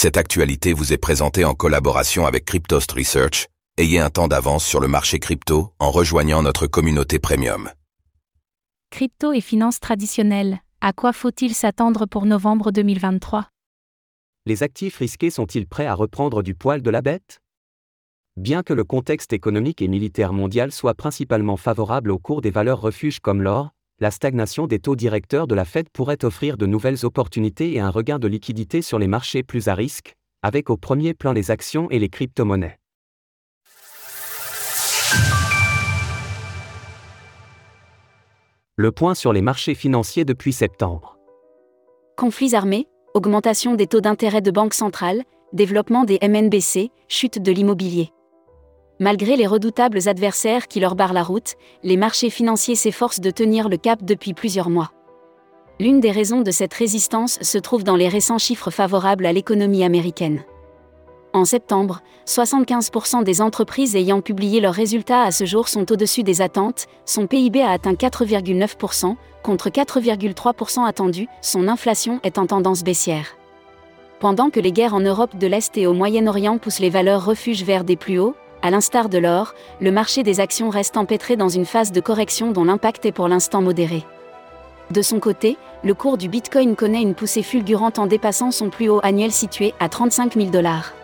Cette actualité vous est présentée en collaboration avec Cryptost Research. Ayez un temps d'avance sur le marché crypto en rejoignant notre communauté premium. Crypto et finances traditionnelles, à quoi faut-il s'attendre pour novembre 2023 Les actifs risqués sont-ils prêts à reprendre du poil de la bête? Bien que le contexte économique et militaire mondial soit principalement favorable au cours des valeurs refuges comme l'or, la stagnation des taux directeurs de la Fed pourrait offrir de nouvelles opportunités et un regain de liquidité sur les marchés plus à risque, avec au premier plan les actions et les crypto-monnaies. Le point sur les marchés financiers depuis septembre. Conflits armés, augmentation des taux d'intérêt de banque centrale, développement des MNBC, chute de l'immobilier. Malgré les redoutables adversaires qui leur barrent la route, les marchés financiers s'efforcent de tenir le cap depuis plusieurs mois. L'une des raisons de cette résistance se trouve dans les récents chiffres favorables à l'économie américaine. En septembre, 75% des entreprises ayant publié leurs résultats à ce jour sont au-dessus des attentes, son PIB a atteint 4,9%, contre 4,3% attendu, son inflation est en tendance baissière. Pendant que les guerres en Europe de l'Est et au Moyen-Orient poussent les valeurs refuges vers des plus hauts, à l'instar de l'or, le marché des actions reste empêtré dans une phase de correction dont l'impact est pour l'instant modéré. De son côté, le cours du Bitcoin connaît une poussée fulgurante en dépassant son plus haut annuel situé à 35 000 dollars.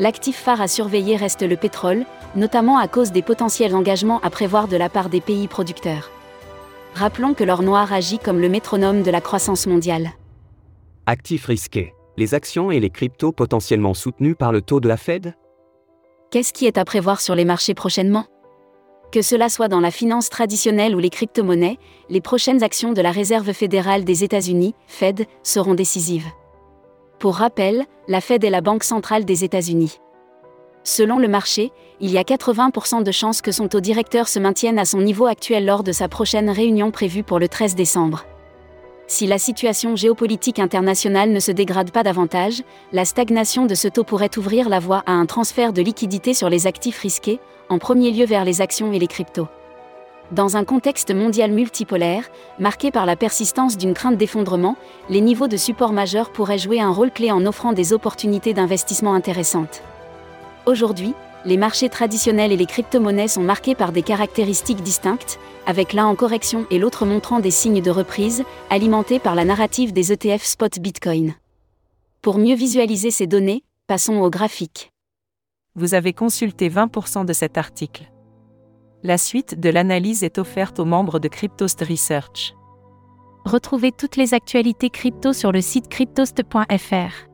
L'actif phare à surveiller reste le pétrole, notamment à cause des potentiels engagements à prévoir de la part des pays producteurs. Rappelons que l'or noir agit comme le métronome de la croissance mondiale. Actifs risqués. Les actions et les cryptos potentiellement soutenus par le taux de la Fed Qu'est-ce qui est à prévoir sur les marchés prochainement? Que cela soit dans la finance traditionnelle ou les crypto-monnaies, les prochaines actions de la Réserve fédérale des États-Unis, Fed, seront décisives. Pour rappel, la Fed est la banque centrale des États-Unis. Selon le marché, il y a 80% de chances que son taux directeur se maintienne à son niveau actuel lors de sa prochaine réunion prévue pour le 13 décembre. Si la situation géopolitique internationale ne se dégrade pas davantage, la stagnation de ce taux pourrait ouvrir la voie à un transfert de liquidités sur les actifs risqués, en premier lieu vers les actions et les cryptos. Dans un contexte mondial multipolaire, marqué par la persistance d'une crainte d'effondrement, les niveaux de support majeurs pourraient jouer un rôle clé en offrant des opportunités d'investissement intéressantes. Aujourd'hui, les marchés traditionnels et les crypto-monnaies sont marqués par des caractéristiques distinctes, avec l'un en correction et l'autre montrant des signes de reprise, alimentés par la narrative des ETF spot Bitcoin. Pour mieux visualiser ces données, passons au graphique. Vous avez consulté 20% de cet article. La suite de l'analyse est offerte aux membres de Cryptost Research. Retrouvez toutes les actualités crypto sur le site cryptost.fr.